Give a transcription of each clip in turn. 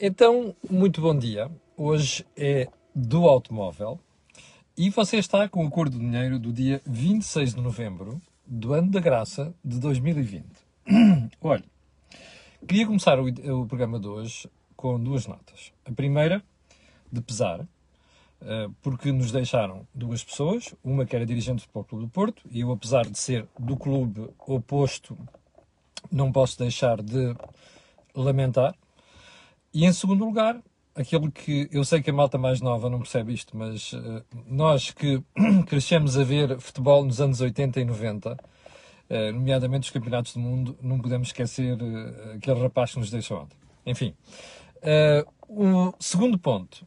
Então, muito bom dia. Hoje é do automóvel e você está com o Cor do Dinheiro do dia 26 de novembro do ano da graça de 2020. Olha, queria começar o, o programa de hoje com duas notas. A primeira, de pesar, eh, porque nos deixaram duas pessoas, uma que era dirigente do Futebol Clube do Porto, e eu, apesar de ser do clube oposto, não posso deixar de lamentar. E em segundo lugar, aquilo que eu sei que a malta mais nova não percebe isto, mas uh, nós que crescemos a ver futebol nos anos 80 e 90, uh, nomeadamente os campeonatos do mundo, não podemos esquecer uh, aquele rapaz que nos deixou ontem. Enfim, o segundo ponto,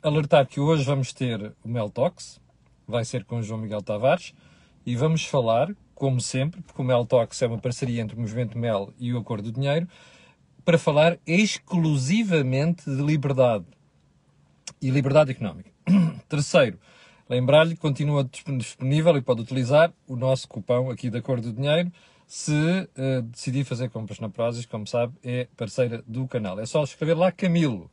alertar que hoje vamos ter o Mel Talks, vai ser com o João Miguel Tavares, e vamos falar, como sempre, porque o Mel Talks é uma parceria entre o Movimento Mel e o Acordo do Dinheiro, para falar exclusivamente de liberdade e liberdade económica. Terceiro, lembrar-lhe que continua disponível e pode utilizar o nosso cupão aqui da Cor do Dinheiro se uh, decidir fazer compras na Prozis, como sabe, é parceira do canal. É só escrever lá Camilo.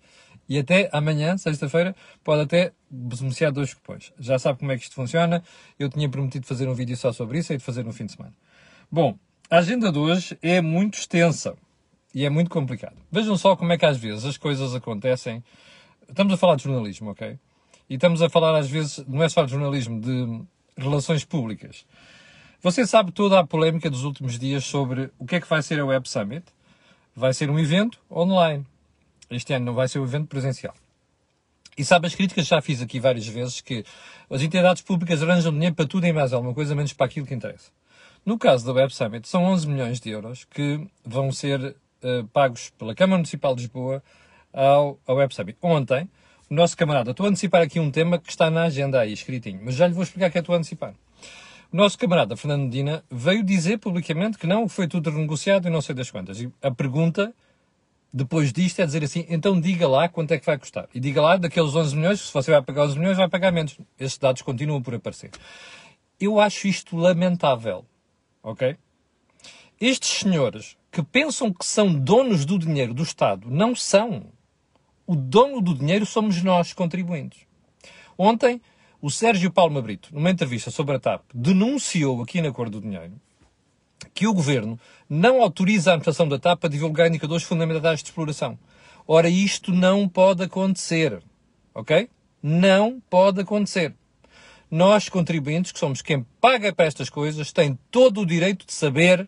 E até amanhã, sexta-feira, pode até beneficiar dois cupons. Já sabe como é que isto funciona. Eu tinha prometido fazer um vídeo só sobre isso e de fazer no fim de semana. Bom, a agenda de hoje é muito extensa. E é muito complicado. Vejam só como é que às vezes as coisas acontecem. Estamos a falar de jornalismo, ok? E estamos a falar às vezes, não é só de jornalismo, de relações públicas. Você sabe toda a polémica dos últimos dias sobre o que é que vai ser a Web Summit. Vai ser um evento online. Este ano não vai ser um evento presencial. E sabe as críticas já fiz aqui várias vezes que as entidades públicas arranjam dinheiro para tudo e mais alguma coisa, menos para aquilo que interessa. No caso da Web Summit, são 11 milhões de euros que vão ser eh, pagos pela Câmara Municipal de Lisboa ao, ao Web Summit. Ontem, o nosso camarada, estou a antecipar aqui um tema que está na agenda aí, escritinho, mas já lhe vou explicar que é estou a antecipar. O nosso camarada Fernando Medina veio dizer publicamente que não, foi tudo renegociado e não sei das quantas. E a pergunta depois disto é dizer assim, então diga lá quanto é que vai custar. E diga lá, daqueles 11 milhões, se você vai pagar 11 milhões, vai pagar menos. Esses dados continuam por aparecer. Eu acho isto lamentável, ok? Estes senhores que pensam que são donos do dinheiro do Estado não são. O dono do dinheiro somos nós, contribuintes. Ontem, o Sérgio Palma Brito, numa entrevista sobre a TAP, denunciou aqui na Cor do Dinheiro que o governo não autoriza a administração da TAP a divulgar indicadores fundamentais de exploração. Ora, isto não pode acontecer. Ok? Não pode acontecer. Nós, contribuintes, que somos quem paga para estas coisas, tem todo o direito de saber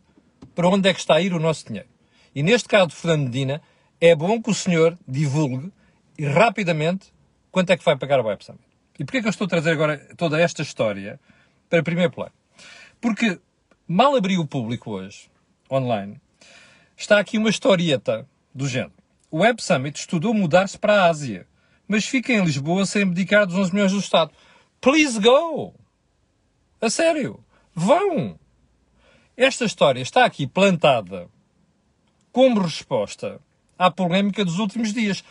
para onde é que está a ir o nosso dinheiro. E neste caso de Fernando Medina, é bom que o senhor divulgue e rapidamente quanto é que vai pagar o Web Summit. E porquê é que eu estou a trazer agora toda esta história para primeiro plano? Porque mal abri o público hoje, online, está aqui uma historieta do género. O Web Summit estudou mudar-se para a Ásia, mas fica em Lisboa sem abdicar dos 11 milhões do Estado. Please go! A sério! Vão! Esta história está aqui plantada como resposta à polémica dos últimos dias.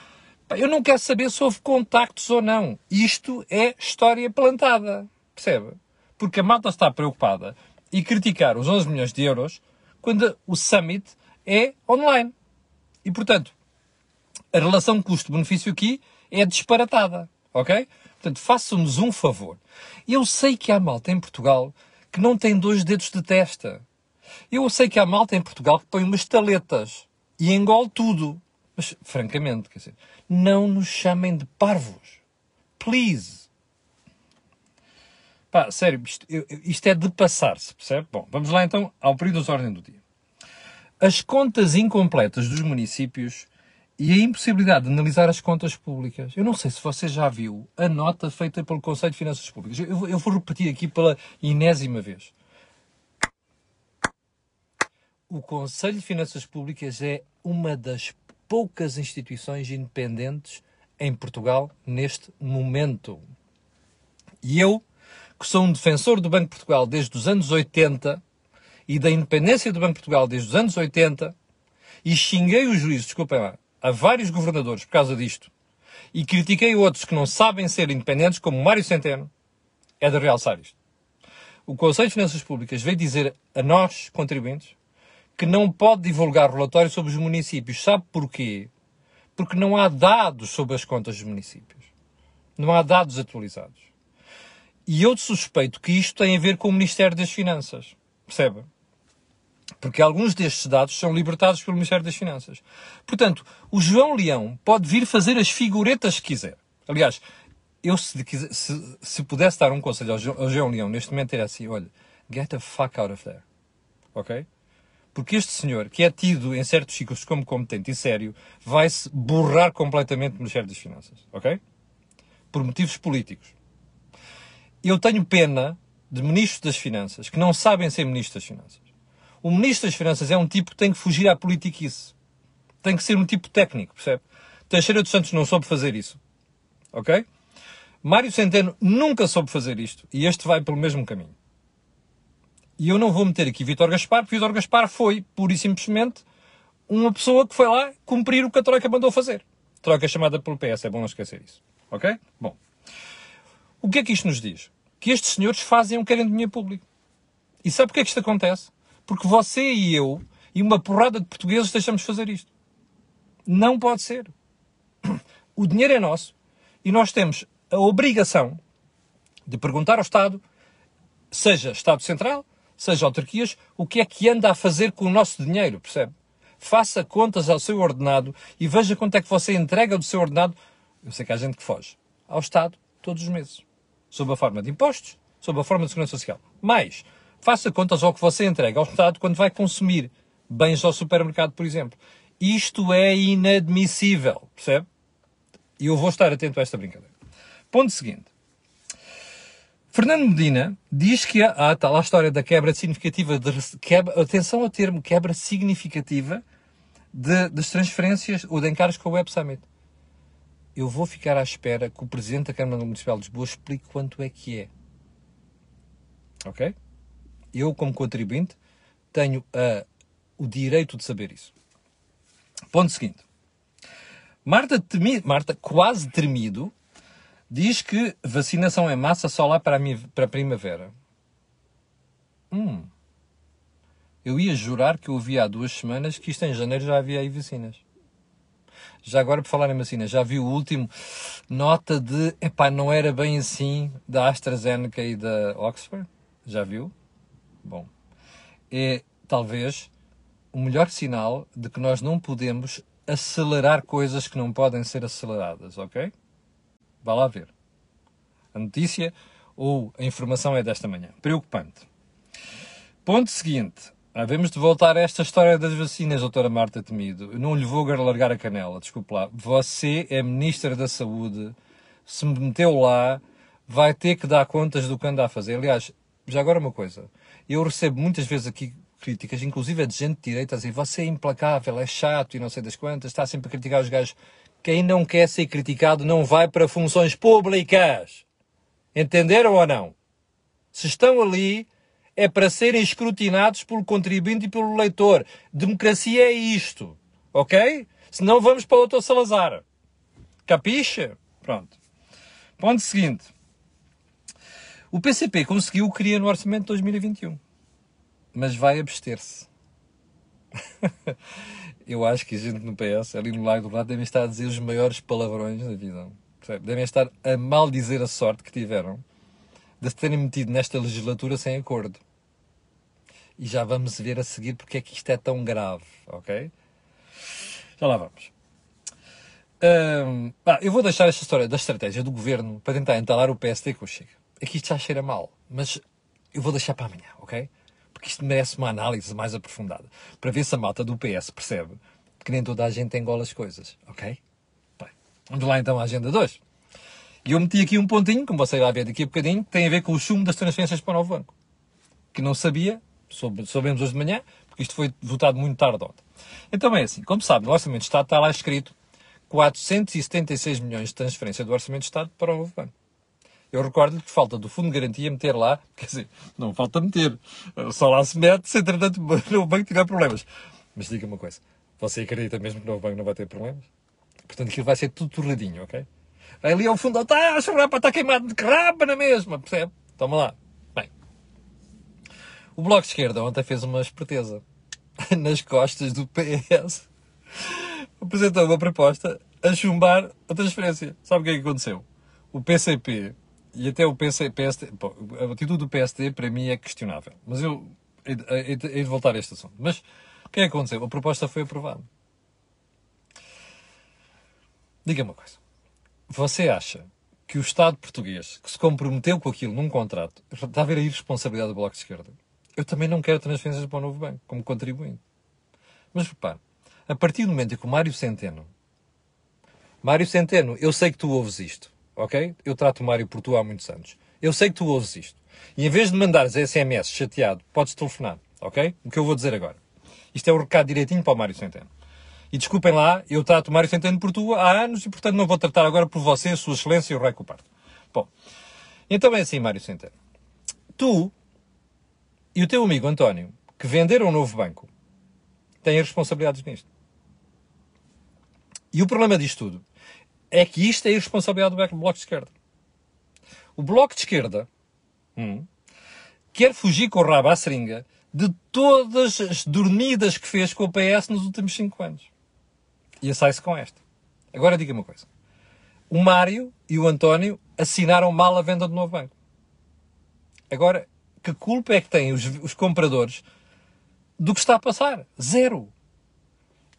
Eu não quero saber se houve contactos ou não. Isto é história plantada. Percebe? Porque a malta está preocupada e criticar os 11 milhões de euros quando o summit é online. E, portanto, a relação custo-benefício aqui é disparatada. Ok? Portanto, façam-nos um favor. Eu sei que há malta em Portugal que não tem dois dedos de testa. Eu sei que há malta em Portugal que põe umas taletas e engole tudo. Mas, francamente, quer dizer, não nos chamem de parvos. Please. Pá, sério, isto, isto é de passar-se, percebe? Bom, vamos lá então ao período de ordem do dia. As contas incompletas dos municípios e a impossibilidade de analisar as contas públicas. Eu não sei se você já viu a nota feita pelo Conselho de Finanças Públicas. Eu, eu vou repetir aqui pela enésima vez. O Conselho de Finanças Públicas é uma das poucas instituições independentes em Portugal neste momento. E eu, que sou um defensor do Banco de Portugal desde os anos 80 e da independência do Banco de Portugal desde os anos 80, e xinguei os juízes, desculpem lá, a vários governadores por causa disto, e critiquei outros que não sabem ser independentes, como Mário Centeno, é de realçar isto. O Conselho de Finanças Públicas veio dizer a nós, contribuintes, que não pode divulgar relatórios sobre os municípios. Sabe porquê? Porque não há dados sobre as contas dos municípios. Não há dados atualizados. E eu suspeito que isto tem a ver com o Ministério das Finanças. Percebe? Porque alguns destes dados são libertados pelo Ministério das Finanças. Portanto, o João Leão pode vir fazer as figuretas que quiser. Aliás, eu se, se, se pudesse dar um conselho ao João, ao João Leão neste momento era assim, olha, get the fuck out of there. Ok? Porque este senhor, que é tido em certos ciclos como competente e sério, vai-se borrar completamente do Ministério das Finanças. Ok? Por motivos políticos. Eu tenho pena de ministros das Finanças que não sabem ser ministros das Finanças. O ministro das Finanças é um tipo que tem que fugir à politiquice. Tem que ser um tipo técnico, percebe? Teixeira dos Santos não soube fazer isso. Ok? Mário Centeno nunca soube fazer isto. E este vai pelo mesmo caminho. E eu não vou meter aqui Vítor Gaspar, porque Vítor Gaspar foi, pura e simplesmente, uma pessoa que foi lá cumprir o que a Troika mandou fazer. Troika chamada pelo PS, é bom não esquecer isso. Ok? Bom. O que é que isto nos diz? Que estes senhores fazem o que querem dinheiro público. E sabe porquê é que isto acontece? Porque você e eu e uma porrada de portugueses deixamos de fazer isto. Não pode ser. O dinheiro é nosso e nós temos a obrigação de perguntar ao Estado, seja Estado Central, seja autarquias, o que é que anda a fazer com o nosso dinheiro, percebe? Faça contas ao seu ordenado e veja quanto é que você entrega do seu ordenado. Eu sei que há gente que foge. Ao Estado, todos os meses. Sob a forma de impostos, sob a forma de segurança social. Mais, faça contas ao que você entrega ao Estado quando vai consumir bens ao supermercado, por exemplo. Isto é inadmissível, percebe? E eu vou estar atento a esta brincadeira. Ponto seguinte. Fernando Medina diz que há, está lá a história da quebra significativa, de, quebra, atenção ao termo, quebra significativa de, das transferências ou de encargos com o Web Summit. Eu vou ficar à espera que o Presidente da Câmara Municipal de Lisboa explique quanto é que é. Ok? Eu, como contribuinte, tenho uh, o direito de saber isso. Ponto seguinte. Marta, temi, Marta quase tremido, diz que vacinação em massa só lá para a, minha, para a primavera. Hum. Eu ia jurar que eu ouvi há duas semanas que isto em janeiro já havia aí vacinas. Já agora, por falar em vacinas, já vi o último nota de, epá, não era bem assim, da AstraZeneca e da Oxford? Já viu? Bom, é talvez o melhor sinal de que nós não podemos acelerar coisas que não podem ser aceleradas, ok? Vá lá ver. A notícia ou a informação é desta manhã. Preocupante. Ponto seguinte. Havemos de voltar a esta história das vacinas, doutora Marta Temido. Eu não lhe vou largar a canela, desculpe lá. Você é Ministra da Saúde, se me meteu lá, vai ter que dar contas do que anda a fazer. Aliás, já agora uma coisa. Eu recebo muitas vezes aqui críticas, inclusive de gente de direita, a dizer você é implacável, é chato e não sei das quantas, está sempre a criticar os gajos. Quem não quer ser criticado não vai para funções públicas. Entenderam ou não? Se estão ali, é para serem escrutinados pelo contribuinte e pelo leitor. Democracia é isto. Ok? Senão vamos para o Dr. Salazar. Capixa? Pronto. Ponto seguinte. O PCP conseguiu o que queria no orçamento de 2021. Mas vai abster-se. eu acho que a gente no PS, ali no Lago do Lado, devem estar a dizer os maiores palavrões da vida. Devem estar a mal dizer a sorte que tiveram de se terem metido nesta legislatura sem acordo. E já vamos ver a seguir porque é que isto é tão grave, ok? Já lá vamos. Ah, eu vou deixar esta história da estratégia do governo para tentar entalar o PSD com o Chega. Aqui isto já cheira mal, mas eu vou deixar para amanhã, ok? Porque isto merece uma análise mais aprofundada, para ver se a malta do PS percebe que nem toda a gente engola as coisas, ok? Bem, vamos lá então à agenda 2. E eu meti aqui um pontinho, como você vai ver daqui a bocadinho, que tem a ver com o chumbo das transferências para o novo banco. Que não sabia, soube, soubemos hoje de manhã, porque isto foi votado muito tarde ontem. Então é assim, como sabe, no Orçamento de Estado está lá escrito 476 milhões de transferência do Orçamento de Estado para o novo banco. Eu recordo-lhe que falta do Fundo de Garantia meter lá, quer dizer, não falta meter, só lá se mete se entretanto o banco tiver problemas. Mas diga uma coisa, você acredita mesmo que o novo banco não vai ter problemas? Portanto, aquilo vai ser tudo torradinho, ok? Ali ao fundo, está, a chorar para estar queimado de craba na mesma, percebe? Toma lá. Bem, o Bloco de Esquerda ontem fez uma esperteza nas costas do PS apresentou uma proposta a chumbar a transferência. Sabe o que é que aconteceu? O PCP e até o PC, PSD, bom, a atitude do PSD para mim é questionável. Mas eu hei de voltar a este assunto. Mas o que é que aconteceu? A proposta foi aprovada. Diga-me uma coisa. Você acha que o Estado português, que se comprometeu com aquilo num contrato, está a ver a irresponsabilidade do Bloco de Esquerda? Eu também não quero transferências para o novo banco, como contribuinte. Mas repare, a partir do momento em que o Mário Centeno. Mário Centeno, eu sei que tu ouves isto, ok? Eu trato o Mário por tu há muitos anos. Eu sei que tu ouves isto. E em vez de mandares SMS chateado, podes telefonar, ok? O que eu vou dizer agora. Isto é o um recado direitinho para o Mário Centeno. E desculpem lá, eu trato o Mário Centeno por tu há anos e, portanto, não vou tratar agora por você, Sua Excelência e o Rei Coparto. Bom, então é assim, Mário Centeno. Tu e o teu amigo António, que venderam um novo banco, têm responsabilidades nisto. E o problema disto tudo é que isto é a responsabilidade do Bloco de Esquerda. O Bloco de Esquerda hum, quer fugir com o rabo à seringa de todas as dormidas que fez com o PS nos últimos cinco anos. E sai-se com esta. Agora diga-me uma coisa. O Mário e o António assinaram mal a venda do novo banco. Agora, que culpa é que têm os, os compradores do que está a passar? Zero.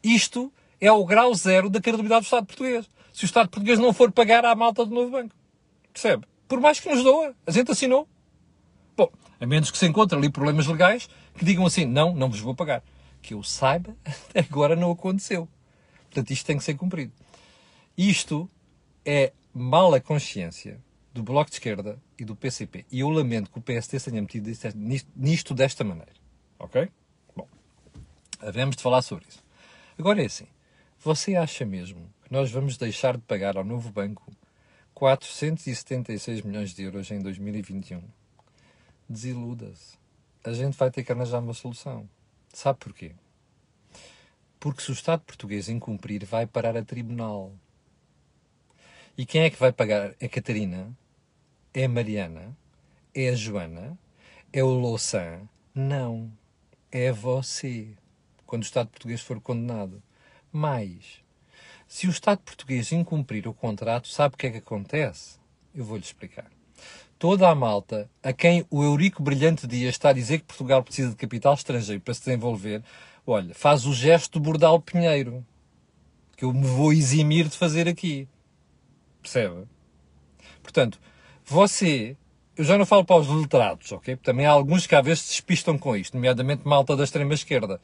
Isto é o grau zero da credibilidade do Estado português. Se o Estado português não for pagar à malta do novo banco. Percebe? Por mais que nos doa. A gente assinou. Bom, a menos que se encontrem ali problemas legais que digam assim, não, não vos vou pagar. Que eu saiba, agora não aconteceu. Portanto, isto tem que ser cumprido. Isto é mala consciência do Bloco de Esquerda e do PCP. E eu lamento que o PSD tenha metido nisto desta maneira. Ok? Bom, havemos de falar sobre isso. Agora é assim. Você acha mesmo nós vamos deixar de pagar ao novo banco 476 milhões de euros em 2021? Desiluda-se. A gente vai ter que arranjar uma solução. Sabe porquê? Porque se o Estado português incumprir, vai parar a tribunal. E quem é que vai pagar? É a Catarina? É a Mariana? É a Joana? É o Louçã? Não. É você. Quando o Estado português for condenado. Mais. Se o Estado português incumprir o contrato, sabe o que é que acontece? Eu vou-lhe explicar. Toda a malta a quem o Eurico Brilhante Dias está a dizer que Portugal precisa de capital estrangeiro para se desenvolver, olha, faz o gesto do Bordal Pinheiro, que eu me vou eximir de fazer aqui. Percebe? Portanto, você, eu já não falo para os letrados, ok? Também há alguns que às vezes despistam com isto, nomeadamente malta da extrema-esquerda.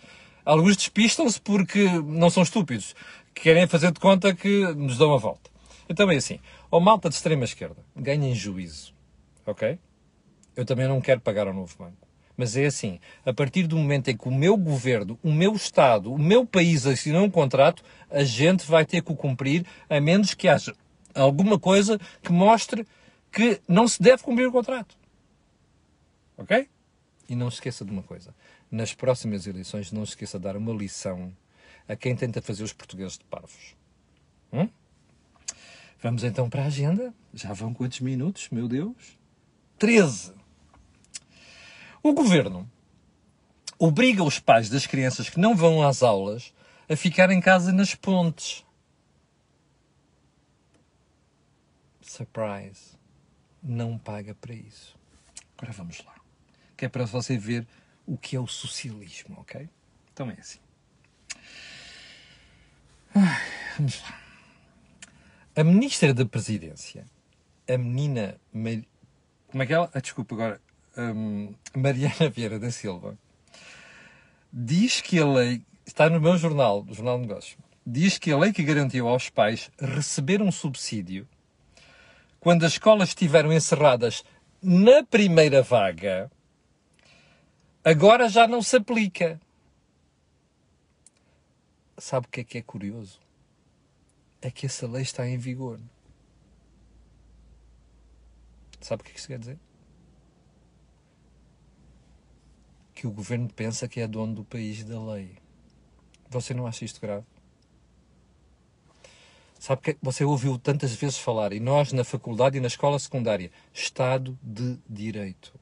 Alguns despistam-se porque não são estúpidos, querem fazer de conta que nos dão a volta. Então é assim, ou malta de extrema-esquerda, ganhem juízo, ok? Eu também não quero pagar ao novo banco. Mas é assim, a partir do momento em que o meu governo, o meu Estado, o meu país assinou um contrato, a gente vai ter que o cumprir, a menos que haja alguma coisa que mostre que não se deve cumprir o contrato. Ok? E não se esqueça de uma coisa. Nas próximas eleições, não se esqueça de dar uma lição a quem tenta fazer os portugueses de parvos. Hum? Vamos então para a agenda. Já vão quantos minutos, meu Deus? 13. O governo obriga os pais das crianças que não vão às aulas a ficar em casa nas pontes. Surprise. Não paga para isso. Agora vamos lá. Que é para você ver o que é o socialismo, ok? Então é assim. Vamos lá. A ministra da Presidência, a menina. Como é que é ela? Ah, desculpa agora um, Mariana Vieira da Silva diz que a lei, está no meu jornal, no Jornal de Negócios, diz que a lei que garantiu aos pais receber um subsídio quando as escolas estiveram encerradas na primeira vaga, agora já não se aplica. Sabe o que é que é curioso? É que essa lei está em vigor. Sabe o que é que isso quer dizer? que o governo pensa que é dono do país da lei. Você não acha isto grave? Sabe que você ouviu tantas vezes falar, e nós na faculdade e na escola secundária, Estado de Direito.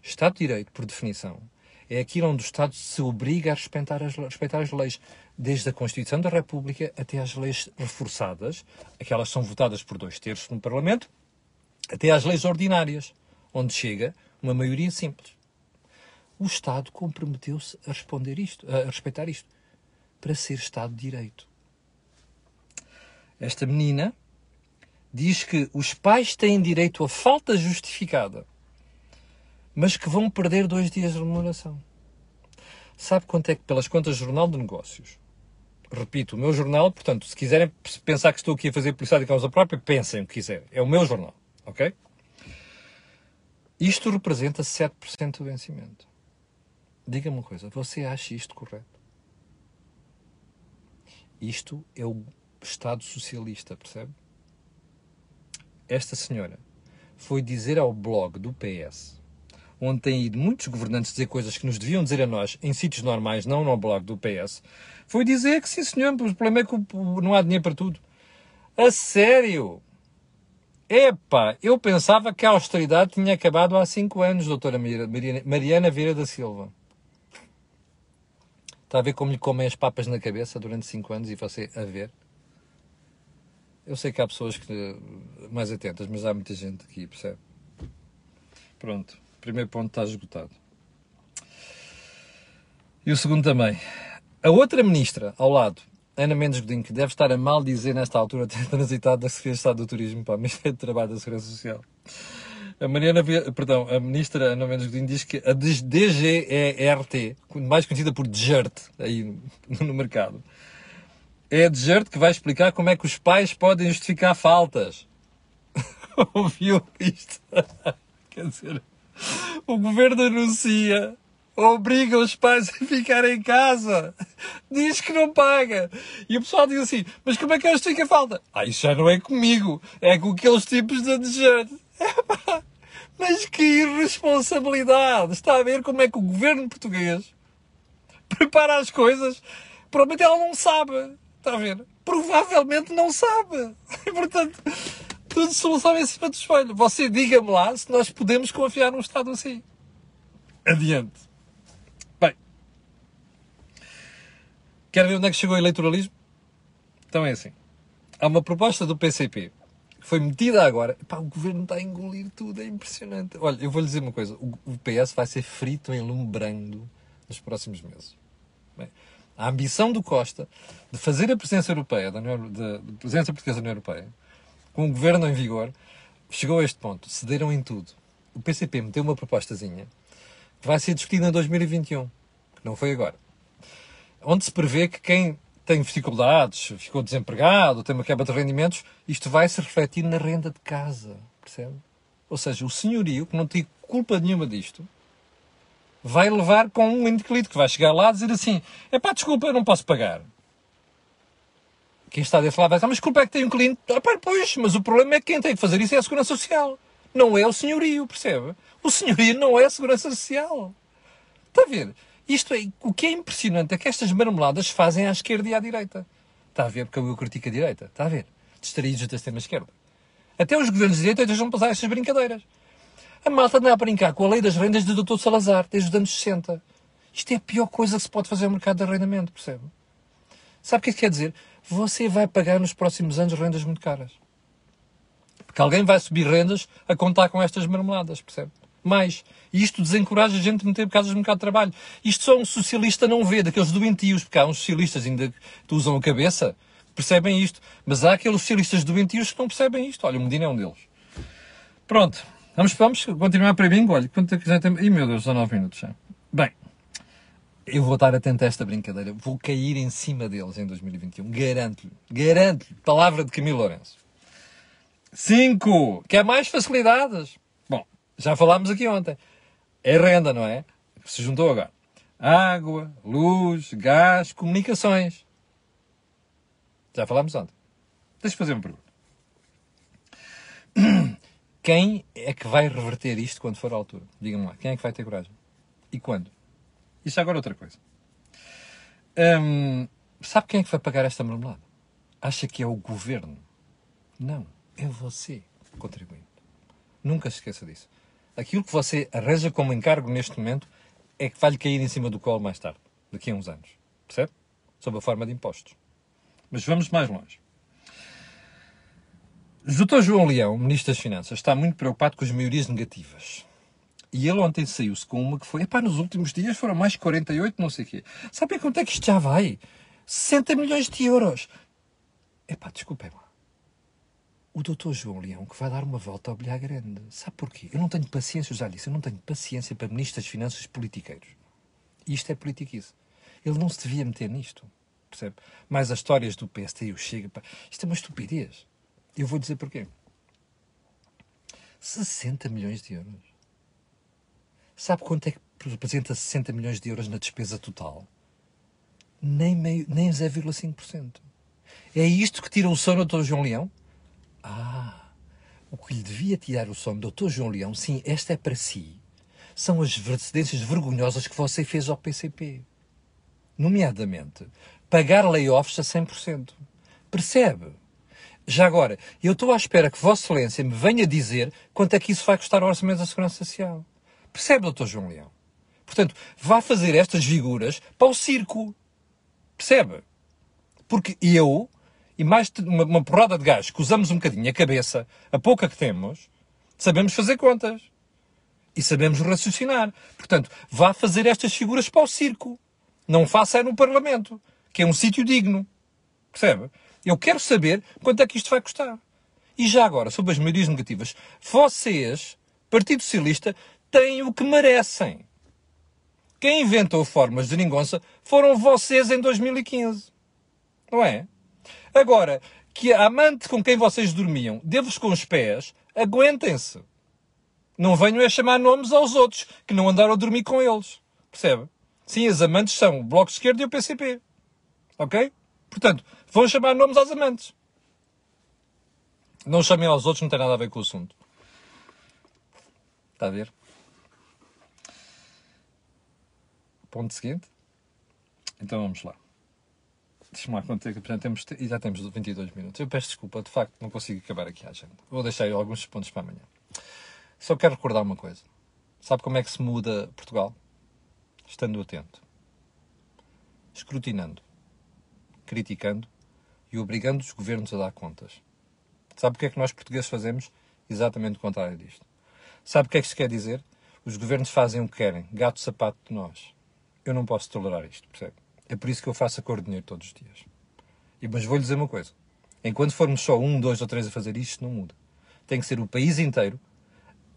Estado de Direito, por definição, é aquilo onde o Estado se obriga a respeitar as, respeitar as leis, desde a Constituição da República até às leis reforçadas, aquelas que são votadas por dois terços no Parlamento, até às leis ordinárias, onde chega uma maioria simples. O Estado comprometeu-se a responder isto, a respeitar isto, para ser Estado de Direito. Esta menina diz que os pais têm direito a falta justificada, mas que vão perder dois dias de remuneração. Sabe quanto é que, pelas contas do Jornal de Negócios, repito, o meu jornal, portanto, se quiserem pensar que estou aqui a fazer publicidade de causa própria, pensem o que quiserem. É o meu jornal, ok? Isto representa 7% do vencimento. Diga-me uma coisa, você acha isto correto? Isto é o Estado socialista, percebe? Esta senhora foi dizer ao blog do PS, onde têm ido muitos governantes dizer coisas que nos deviam dizer a nós em sítios normais, não no blog do PS, foi dizer que sim senhor, o problema é que não há dinheiro para tudo. A sério? Epá, eu pensava que a austeridade tinha acabado há cinco anos, doutora Mariana Vieira da Silva. Está a ver como lhe comem as papas na cabeça durante cinco anos e você a ver? Eu sei que há pessoas que, mais atentas, mas há muita gente aqui, percebe? Pronto, primeiro ponto está esgotado. E o segundo também. A outra ministra, ao lado, Ana Mendes Godinho, que deve estar a mal dizer nesta altura, ter transitado da Secretaria de Estado do Turismo para a Ministério do Trabalho da Segurança Social. A Mariana, perdão, a ministra Ana Mendes Godinho diz que a DGERT, mais conhecida por DGERT, aí no mercado, é a DGERT que vai explicar como é que os pais podem justificar faltas. Ouviu isto? Quer dizer, o governo anuncia obriga os pais a ficar em casa. Diz que não paga. E o pessoal diz assim, mas como é que eles têm a falta? Ah, isso já não é comigo. É com aqueles tipos de desejo. Mas que irresponsabilidade! Está a ver como é que o governo português prepara as coisas? Provavelmente ela não sabe. Está a ver? Provavelmente não sabe. E, portanto, tudo solução em cima do espelho. Você diga-me lá se nós podemos confiar num Estado assim. Adiante. Quer ver onde é que chegou o eleitoralismo? Então é assim. Há uma proposta do PCP que foi metida agora. Pá, o governo está a engolir tudo, é impressionante. Olha, eu vou-lhe dizer uma coisa: o, PS vai ser frito em lume brando nos próximos meses. Bem, a ambição do Costa de fazer a presença europeia, da União, presença portuguesa da União Europeia, com o governo em vigor, chegou a este ponto. Cederam em tudo. O PCP meteu uma propostazinha que vai ser discutida em 2021, que não foi agora onde se prevê que quem tem dificuldades, ficou desempregado, tem uma quebra de rendimentos, isto vai se refletir na renda de casa, percebe? Ou seja, o senhorio, que não tem culpa nenhuma disto, vai levar com um inquilino que vai chegar lá a dizer assim: é pá, desculpa, eu não posso pagar. Quem está desse lado vai dizer: mas culpa é que tem um cliente. Ah, pá, pois, mas o problema é que quem tem que fazer isso é a Segurança Social. Não é o senhorio, percebe? O senhorio não é a Segurança Social. Está a ver? Isto é, o que é impressionante é que estas marmeladas fazem à esquerda e à direita. Está a ver? Porque eu critico a direita. Está a ver? Distraídos da extrema-esquerda. Até os governos de direita deixam passar estas brincadeiras. A malta anda a brincar com a lei das rendas do Dr. Salazar, desde os anos 60. Isto é a pior coisa que se pode fazer no mercado de arrendamento, percebe? Sabe o que é que quer dizer? Você vai pagar nos próximos anos rendas muito caras. Porque alguém vai subir rendas a contar com estas marmeladas, percebe? mais. Isto desencoraja a gente a meter casas no mercado de trabalho. Isto só um socialista não vê, daqueles doentios, porque há uns socialistas ainda que usam a cabeça, percebem isto. Mas há aqueles socialistas doentios que não percebem isto. Olha, o Medina é um deles. Pronto. Vamos, vamos continuar para mim. Olha, quanto é que já tem... Ih, meu Deus, 19 minutos já. Bem, eu vou estar atento a esta brincadeira. Vou cair em cima deles em 2021. Garanto-lhe. Garanto-lhe. Palavra de Camilo Lourenço. 5. Quer mais facilidades? Já falámos aqui ontem. É renda, não é? Se juntou agora. Água, luz, gás, comunicações. Já falámos ontem. Deixa-me fazer uma pergunta. Quem é que vai reverter isto quando for a altura? Digam-me lá. Quem é que vai ter coragem? E quando? Isso agora é outra coisa. Hum, sabe quem é que vai pagar esta marmelada? Acha que é o governo? Não. É você, contribuinte. Nunca se esqueça disso aquilo que você arranja como encargo neste momento é que vai-lhe cair em cima do colo mais tarde, daqui a uns anos. Percebe? Sob a forma de impostos. Mas vamos mais longe. O Dr. João Leão, Ministro das Finanças, está muito preocupado com as maiorias negativas. E ele ontem saiu-se com uma que foi, epá, nos últimos dias foram mais 48, não sei o quê. Sabe quanto é que isto já vai? 60 milhões de euros. Epá, desculpem lá. O doutor João Leão que vai dar uma volta ao bilhar grande. Sabe porquê? Eu não tenho paciência, eu já disse, eu não tenho paciência para ministros das finanças politiqueiros. Isto é politiquice. Ele não se devia meter nisto. Percebe? Mais as histórias do PST e o Chega. Pá. Isto é uma estupidez. Eu vou dizer porquê. 60 milhões de euros. Sabe quanto é que representa 60 milhões de euros na despesa total? Nem, meio, nem 0,5%. É isto que tira o sono do Dr. João Leão? Ah, o que lhe devia tirar o sono do Dr. João Leão, sim, esta é para si, são as cedências vergonhosas que você fez ao PCP. Nomeadamente, pagar layoffs a 100%. Percebe? Já agora, eu estou à espera que Vossa Excelência me venha dizer quanto é que isso vai custar ao Orçamento da Segurança Social. Percebe, doutor João Leão? Portanto, vá fazer estas figuras para o circo. Percebe? Porque eu, e mais uma, uma porrada de gajos que usamos um bocadinho a cabeça, a pouca que temos, sabemos fazer contas. E sabemos raciocinar. Portanto, vá fazer estas figuras para o circo. Não faça é no Parlamento, que é um sítio digno. Percebe? Eu quero saber quanto é que isto vai custar. E já agora, sobre as maiorias negativas, vocês, Partido Socialista, têm o que merecem. Quem inventou formas de ningonça foram vocês em 2015. Não é? Agora, que a amante com quem vocês dormiam dê-vos com os pés, aguentem-se. Não venham a chamar nomes aos outros que não andaram a dormir com eles. Percebe? Sim, as amantes são o Bloco de Esquerda e o PCP. Ok? Portanto, vão chamar nomes aos amantes. Não chamem aos outros, não tem nada a ver com o assunto. Está a ver? Ponto seguinte. Então vamos lá. Deixa-me lá quanto que temos, já temos 22 minutos. Eu peço desculpa, de facto, não consigo acabar aqui a agenda. Vou deixar alguns pontos para amanhã. Só quero recordar uma coisa. Sabe como é que se muda Portugal? Estando atento. Escrutinando. Criticando e obrigando os governos a dar contas. Sabe o que é que nós portugueses fazemos? Exatamente o contrário disto. Sabe o que é que isto quer dizer? Os governos fazem o que querem, gato sapato de nós. Eu não posso tolerar isto, percebe? É por isso que eu faço a cor de dinheiro todos os dias. E, mas vou-lhe dizer uma coisa. Enquanto formos só um, dois ou três a fazer isto, não muda. Tem que ser o país inteiro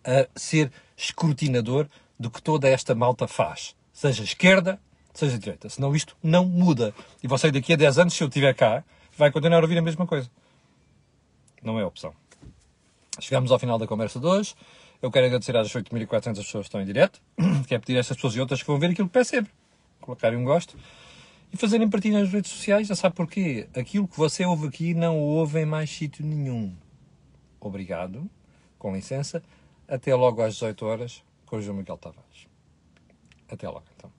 a ser escrutinador do que toda esta malta faz. Seja esquerda, seja direita. Senão isto não muda. E você daqui a 10 anos, se eu estiver cá, vai continuar a ouvir a mesma coisa. Não é opção. Chegamos ao final da conversa de hoje. Eu quero agradecer às 8.400 pessoas que estão em direto. Quero pedir a estas pessoas e outras que vão ver aquilo que peço sempre. Colocarem um gosto. E fazerem partilha nas redes sociais. Já sabe porquê? Aquilo que você ouve aqui não ouve em mais sítio nenhum. Obrigado. Com licença. Até logo às 18 horas com o João Miguel Tavares. Até logo, então.